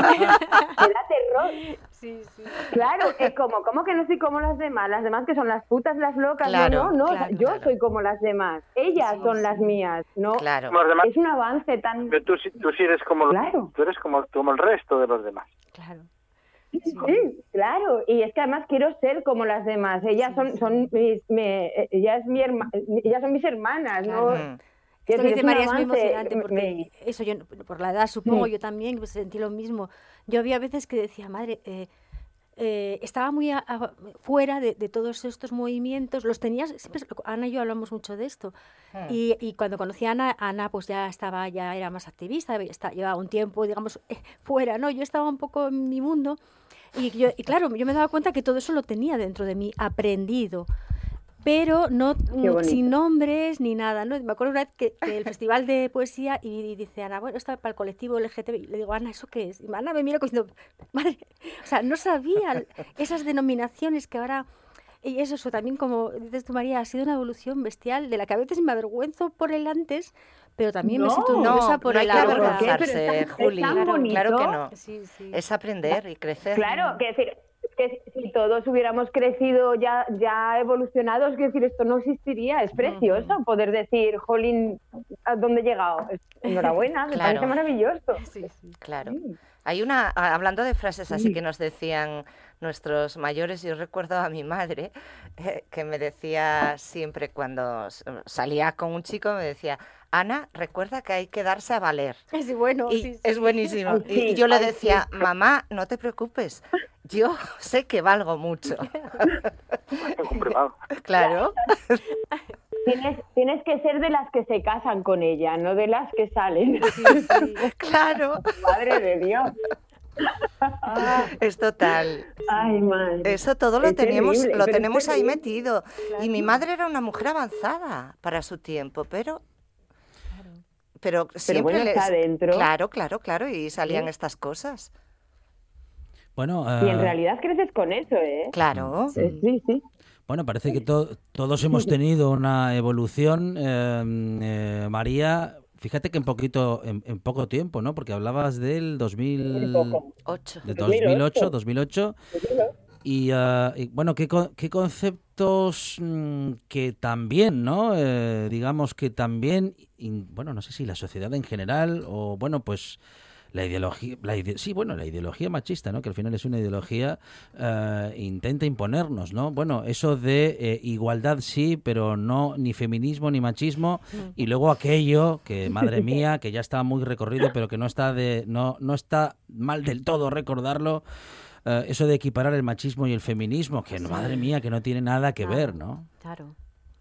terror. Sí, sí. Claro, es como, ¿cómo que no soy como las demás? Las demás que son las putas, las locas, no, no, no, yo soy como las demás, ellas son las mías, ¿no? Claro. Es un avance tan... Pero tú, tú sí eres como, tú eres como, como el resto de los demás. Claro. Sí, claro, y es que además quiero ser como las demás. Ellas son, son mis, me, ellas, mi ellas son mis hermanas, ¿no? Esto que dice María es muy emocionante porque eso yo por la edad supongo yo también pues, sentí lo mismo. Yo había veces que decía, madre, eh, eh, estaba muy fuera de, todos estos movimientos, los tenías, siempre, Ana y yo hablamos mucho de esto, hmm. y, cuando conocí a Ana, Ana pues ya estaba, ya era más activista, llevaba un tiempo, digamos, fuera, ¿no? Yo estaba un poco en mi mundo, y, yo, y claro, yo me daba cuenta que todo eso lo tenía dentro de mí, aprendido pero no mm, sin nombres ni nada. ¿no? Me acuerdo una vez que, el festival de poesía y, dice Ana, bueno, esto es para el colectivo LGTBI. Le digo, Ana, ¿eso qué es? Y Ana me mira diciendo, [laughs] madre, o sea, no sabía esas denominaciones que ahora... Y eso, eso también, como dices tú, María, ha sido una evolución bestial de la que a veces me avergüenzo por el antes, pero también me siento orgullosa por no el ahora. No hay que avergonzarse, Juli. Claro, que no. Es aprender y crecer. Claro, que decir, que si todos hubiéramos crecido ya, ya evolucionados, es decir, esto no existiría. Es precioso poder decir, Jolín, ¿a dónde he llegado? Enhorabuena, me parece maravilloso. Sí, sí. Claro. Hay una, hablando de frases así que nos decían nuestros mayores, yo recuerdo a mi madre eh, que me decía siempre cuando salía con un chico, me decía, Ana, recuerda que hay que darse a valer. Es bueno, es buenísimo. y yo le decía, mamá, no te preocupes, yo sé que valgo mucho. [laughs] claro. Tienes, tienes que ser de las que se casan con ella, no de las que salen. claro. Madre de Dios. Es total. Ay, madre. Eso todo lo tenemos, lo tenemos ahí metido. Y mi madre era una mujer avanzada para su tiempo, pero pero siempre está dentro. Claro, claro, claro, y salían estas cosas. Bueno, y en eh, realidad creces con eso, ¿eh? Claro. Sí, sí. Bueno, parece que todos hemos tenido una evolución, em, eh, María. Fíjate que en poquito, en, poco tiempo, ¿no? Porque hablabas del 2008, de 2008, 2008. Y, uh, y, bueno, ¿qué, qué conceptos mm, que también, ¿no? Eh, digamos que también, bueno, no sé si la sociedad en general o, bueno, pues la ideología, la sí, bueno, la ideología machista, ¿no? Que al final es una ideología, eh, intenta imponernos, ¿no? Bueno, eso de eh, igualdad sí, pero no ni feminismo ni machismo, y luego aquello que, madre mía, que ya está muy recorrido, pero que no está de, no, no está mal del todo recordarlo. Eh, eso de equiparar el machismo y el feminismo, que madre mía, que no tiene nada que ver, ¿no? Claro.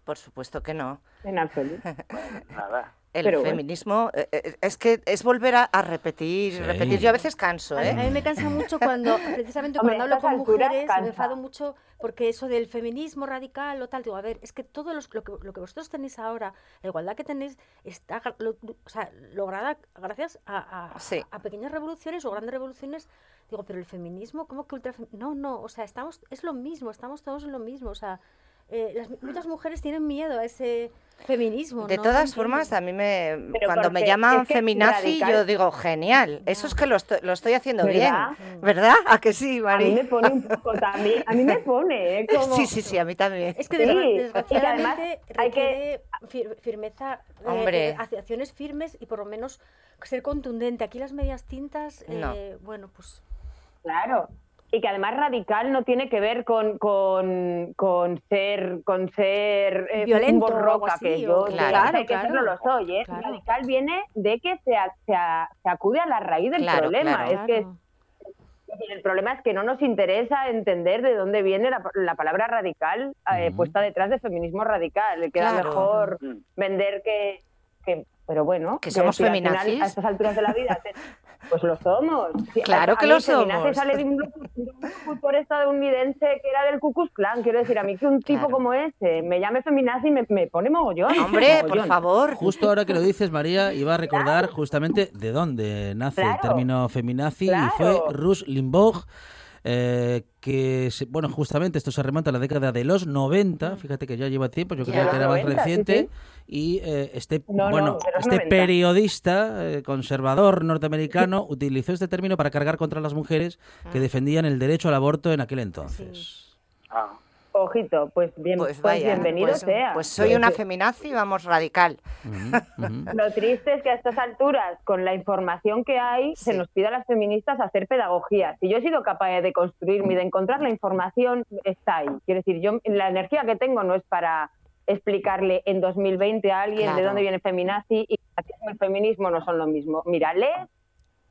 Por supuesto que no. En absoluto. [laughs] nada. El feminismo eh, eh, es que es volver a, repetir, repetir. Yo a veces canso, ¿eh? A mí me cansa mucho cuando, precisamente cuando hablo con mujeres, me enfado mucho porque eso del feminismo radical o tal, digo, a ver, es que todo lo, que, lo que vosotros tenéis ahora, la igualdad que tenéis, está o sea, lograda gracias a, a, pequeñas revoluciones o grandes revoluciones. Digo, pero el feminismo, ¿cómo que ultra... No, no, o sea, estamos, es lo mismo, estamos todos en lo mismo, o sea, eh, las, muchas mujeres tienen miedo a ese feminismo. De todas formas, a mí me cuando me llaman feminazi, yo digo, genial, eso es que lo estoy, lo estoy haciendo bien, ¿verdad? ¿A que sí, Mari? A mí me pone un poco también, a mí me pone, ¿eh? [laughs] Como... Sí, sí, sí, a mí también. Es que desgraciadamente hay que firmeza, eh, Hombre. Eh, acciones firmes y por lo menos ser contundente. Aquí las medias tintas, eh, bueno, pues... Claro, y que además radical no tiene que ver con, con, con ser con ser eh, violento borroca que yo claro, que no lo soy ¿eh? radical viene de que se, se, se, acude a la raíz del problema es que el problema es que no nos interesa entender de dónde viene la, la palabra radical eh, puesta detrás de feminismo radical. Queda mejor vender que, que pero bueno, que somos feminazis. A estas alturas de la vida, [laughs] pues lo somos. Claro que lo somos. sale de un grupo estadounidense que era del Ku Klux Klan. Quiero decir, a mí que un tipo como ese me llame feminazi me, me pone mogollón. Hombre, por favor. Justo ahora que lo dices, María, iba a recordar justamente de dónde nace el término feminazi y fue Rush Limbaugh eh, que, bueno, justamente esto se remonta a la década de los 90, fíjate que ya lleva tiempo, yo creo que era más reciente, y eh, este, bueno, este periodista eh, conservador norteamericano utilizó este término para cargar contra las mujeres que ah. defendían el derecho al aborto en aquel entonces. Ah. Ojito, pues, bien, pues, pues bienvenido pues, sea. Pues soy una feminazi, vamos, radical. Lo triste es que a estas alturas, con la información que hay, se nos pide a las feministas hacer pedagogía. Si yo he sido capaz de construirme y de encontrar la información, está ahí. Quiero decir, yo la energía que tengo no es para explicarle en 2020 a alguien de dónde viene feminazi y el feminismo no son lo mismo. Mira, lees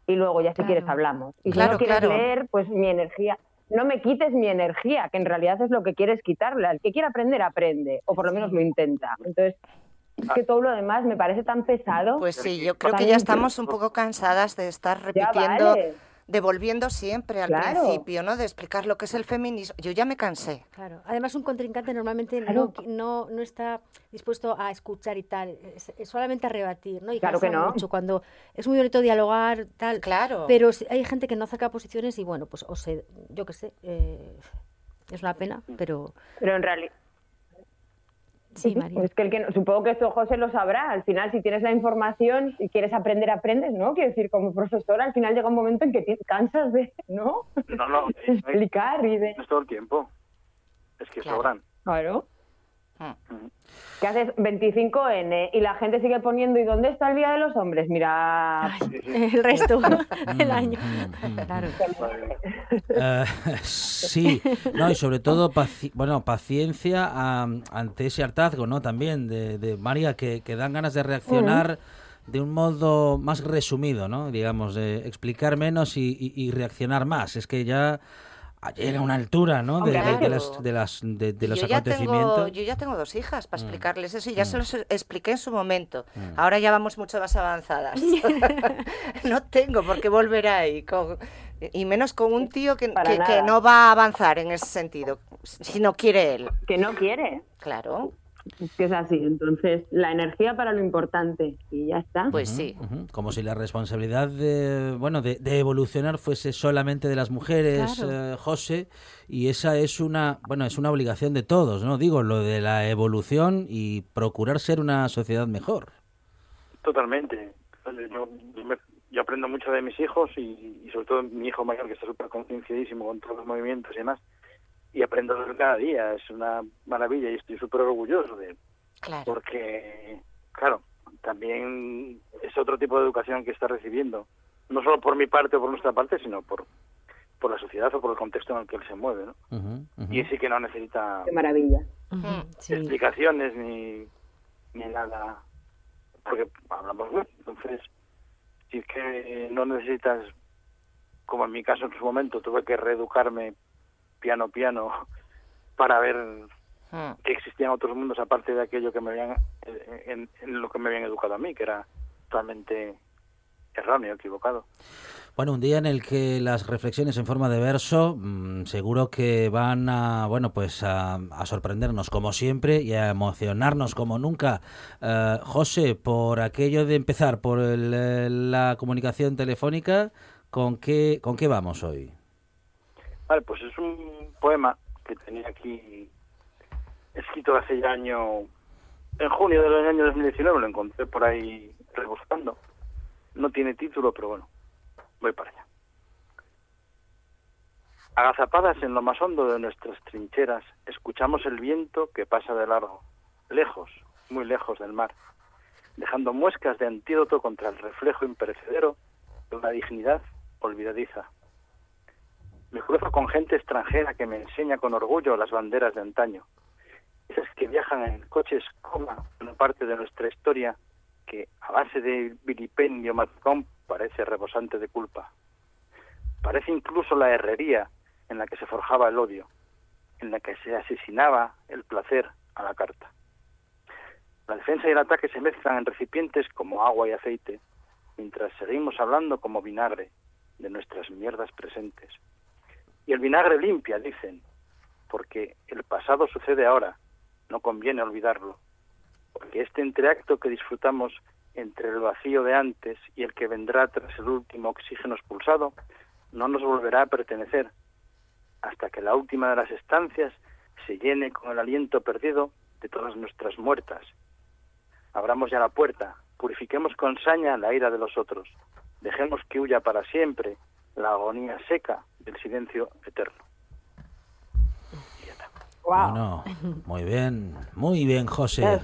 y luego ya si quieres hablamos. Y si no quieres leer, pues mi energía no me quites mi energía, que en realidad es lo que quieres quitarle. El que quiere aprender, aprende, o por lo menos lo intenta. Entonces, es que todo lo demás me parece tan pesado. Pues sí, yo creo que ya estamos un poco cansadas de estar repitiendo devolviendo siempre al principio, ¿no? De explicar lo que es el feminismo. Yo ya me cansé. Claro. Además, un contrincante normalmente no, no, no, está dispuesto a escuchar y tal, es, solamente a rebatir, ¿no? Y claro que no. Mucho cuando es muy bonito dialogar, tal. Claro. Pero hay gente que no acerca posiciones y bueno, pues o sea, yo qué sé, eh, es una pena, pero. Pero en realidad Sí, María. Es que, el que supongo que esto José lo sabrá. Al final, si tienes la información y quieres aprender, aprendes, ¿no? Quiero decir, como profesora, al final llega un momento en que te cansas de, ¿no? No, no. [laughs] explicar y de... Es todo el tiempo. Es que sobran. Claro. ¿Qué haces 25N y la gente sigue poniendo ¿y dónde está el Día de los Hombres? Mira, el resto [laughs] [laughs] del año. claro. Uh, sí, no, y sobre todo bueno, paciencia ante ese hartazgo, ¿no? También de, de María, que, que, dan ganas de reaccionar de un modo más resumido, ¿no? Digamos, de explicar menos y, y reaccionar más. Es que ya llega a una altura, ¿no? De, de, las, de, las, de, los acontecimientos. yo ya tengo dos hijas para mm. explicarles eso y ya se mm. los expliqué en su momento. Mm. Ahora ya vamos mucho más avanzadas. [laughs] [laughs] no tengo por qué volver ahí. y menos con un tío que, que, no va a avanzar en ese sentido, si no quiere él. Que no quiere. Claro que es así. Entonces, la energía para lo importante y ya está. Pues sí. Como si la responsabilidad de, bueno, de, evolucionar fuese solamente de las mujeres, eh, José, y esa es una, bueno, es una obligación de todos, ¿no? Digo, lo de la evolución y procurar ser una sociedad mejor. Totalmente. Yo, aprendo mucho de mis hijos y, y sobre todo mi hijo mayor que está súper concienciadísimo con todos los movimientos y demás y aprendo cada día. Es una maravilla y estoy súper orgulloso de claro. Porque, claro, también es otro tipo de educación que está recibiendo. No solo por mi parte o por nuestra parte, sino por por la sociedad o por el contexto en el que él se mueve, ¿no? Y sí que no necesita Qué maravilla. explicaciones ni, ni nada, porque hablamos mucho. Entonces, si es que no necesitas, como en mi caso en su momento, tuve que reeducarme piano piano para ver hmm. que existían otros mundos aparte de aquello que me habían en, lo que me habían educado a mí que era totalmente erróneo equivocado bueno, un día en el que las reflexiones en forma de verso mm, seguro que van a, bueno, pues a, sorprendernos como siempre y a emocionarnos como nunca. Uh, José, por aquello de empezar por la comunicación telefónica, ¿con qué, ¿con qué vamos hoy? Vale, pues es un poema que tenía aquí escrito hace ya año, en junio del año 2019, lo encontré por ahí rebuscando. No tiene título, pero bueno, voy para allá. Agazapadas en lo más hondo de nuestras trincheras, escuchamos el viento que pasa de largo, lejos, muy lejos del mar, dejando muescas de antídoto contra el reflejo imperecedero de una dignidad olvidadiza. Me cruzo con gente extranjera que me enseña con orgullo las banderas de antaño. Esas que viajan en coches coma, una parte de nuestra historia que a base de vilipendio matcón parece rebosante de culpa. Parece incluso la herrería en la que se forjaba el odio, en la que se asesinaba el placer a la carta. La defensa y el ataque se mezclan en recipientes como agua y aceite, mientras seguimos hablando como vinagre de nuestras mierdas presentes. Y el vinagre limpia, dicen, porque el pasado sucede ahora, no conviene olvidarlo, porque este entreacto que disfrutamos entre el vacío de antes y el que vendrá tras el último oxígeno expulsado, no nos volverá a pertenecer, hasta que la última de las estancias se llene con el aliento perdido de todas nuestras muertas. Abramos ya la puerta, purifiquemos con saña la ira de los otros, dejemos que huya para siempre la agonía seca del silencio eterno. Bueno, muy bien, muy bien, José.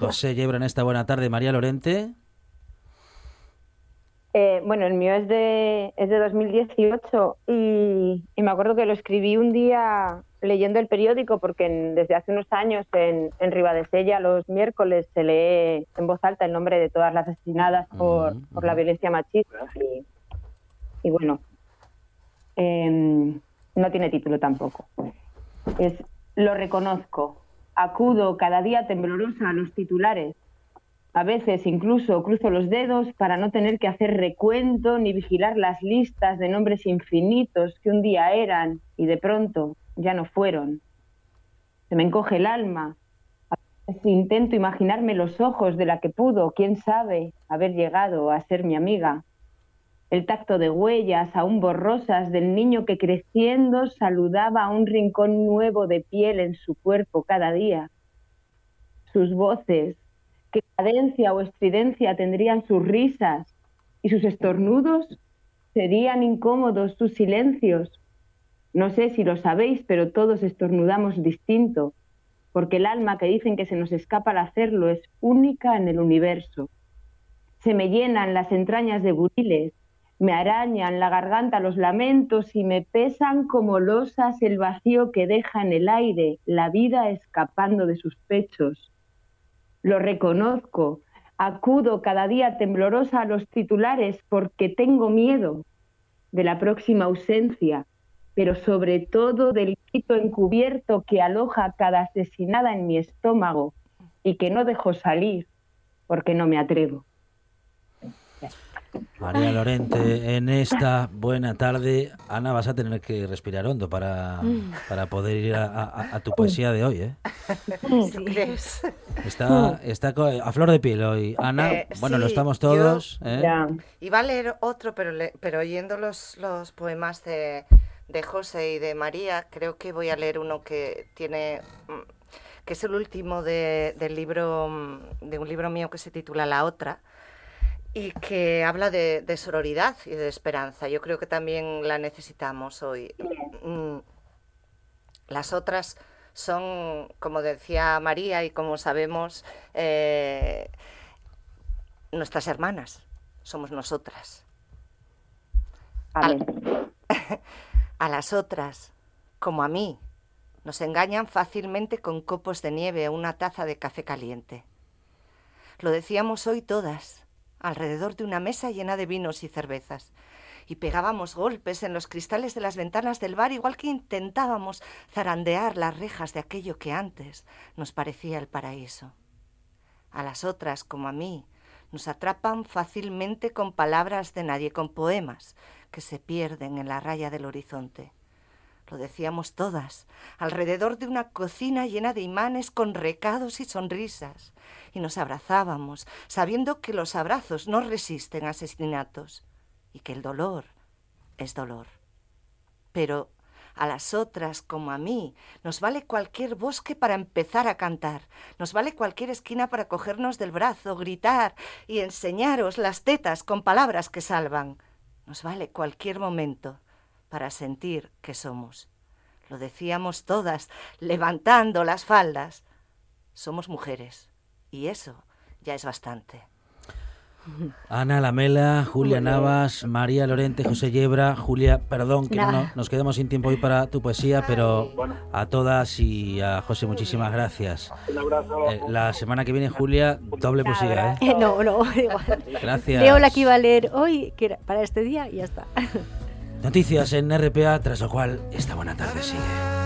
José Yebra en esta buena tarde. María Lorente. Eh, bueno, el mío es de, es de 2018 y, y, me acuerdo que lo escribí un día leyendo el periódico porque desde hace unos años en, en Ribadesella los miércoles se lee en voz alta el nombre de todas las asesinadas por, por la violencia machista y, y bueno, eh, no tiene título tampoco. Es Lo reconozco. Acudo cada día temblorosa a los titulares. A veces incluso cruzo los dedos para no tener que hacer recuento ni vigilar las listas de nombres infinitos que un día eran y de pronto ya no fueron. Se me encoge el alma. Intento imaginarme los ojos de la que pudo, quién sabe, haber llegado a ser mi amiga el tacto de huellas aún borrosas del niño que creciendo saludaba a un rincón nuevo de piel en su cuerpo cada día. Sus voces, qué cadencia o estridencia tendrían sus risas y sus estornudos, serían incómodos sus silencios. No sé si lo sabéis, pero todos estornudamos distinto, porque el alma que dicen que se nos escapa al hacerlo es única en el universo. Se me llenan las entrañas de buriles, me arañan la garganta los lamentos y me pesan como losas el vacío que deja en el aire la vida escapando de sus pechos. Lo reconozco, acudo cada día temblorosa a los titulares porque tengo miedo de la próxima ausencia, pero sobre todo del grito encubierto que aloja cada asesinada en mi estómago y que no dejo salir porque no me atrevo. María Lorente, en esta buena tarde, Ana, vas a tener que respirar hondo para, mm. para poder ir a, tu poesía de hoy, ¿eh? ¿Tú crees? Está, está a flor de piel hoy. Ana, eh, bueno, lo estamos todos. ¿eh? Iba a leer otro, pero, pero oyendo los, los poemas de, de José y de María, creo que voy a leer uno que tiene mm, que es el último de, del libro mm, de un libro mío que se titula La otra y que habla de, sororidad y de esperanza. Yo creo que también la necesitamos hoy. Mm, las otras son, como decía María y como sabemos, eh, nuestras hermanas, somos nosotras. [laughs] a las otras, como a mí, nos engañan fácilmente con copos de nieve o una taza de café caliente. Lo decíamos hoy todas alrededor de una mesa llena de vinos y cervezas. Y pegábamos golpes en los cristales de las ventanas del bar, igual que intentábamos zarandear las rejas de aquello que antes nos parecía el paraíso. A las otras, como a mí, nos atrapan fácilmente con palabras de nadie, con poemas que se pierden en la raya del horizonte. Lo decíamos todas, alrededor de una cocina llena de imanes con recados y sonrisas, y nos abrazábamos, sabiendo que los abrazos no resisten asesinatos y que el dolor es dolor. Pero a las otras, como a mí, nos vale cualquier bosque para empezar a cantar, nos vale cualquier esquina para cogernos del brazo, gritar y enseñaros las tetas con palabras que salvan. Nos vale cualquier momento para sentir que somos. Lo decíamos todas, levantando las faldas. Somos mujeres. Y eso ya es bastante. Ana Lamela, Julia Navas, María Lorente, José Yebra, Julia, perdón que no, nos quedemos sin tiempo hoy para tu poesía, pero a todas y a José muchísimas gracias. Eh, la semana que viene, Julia, doble poesía, ¿eh? [laughs] No, no, [laughs] igual. Gracias. Leo la que iba a leer hoy, que para este día, y ya está. Noticias en RPA, tras lo cual esta buena tarde sigue.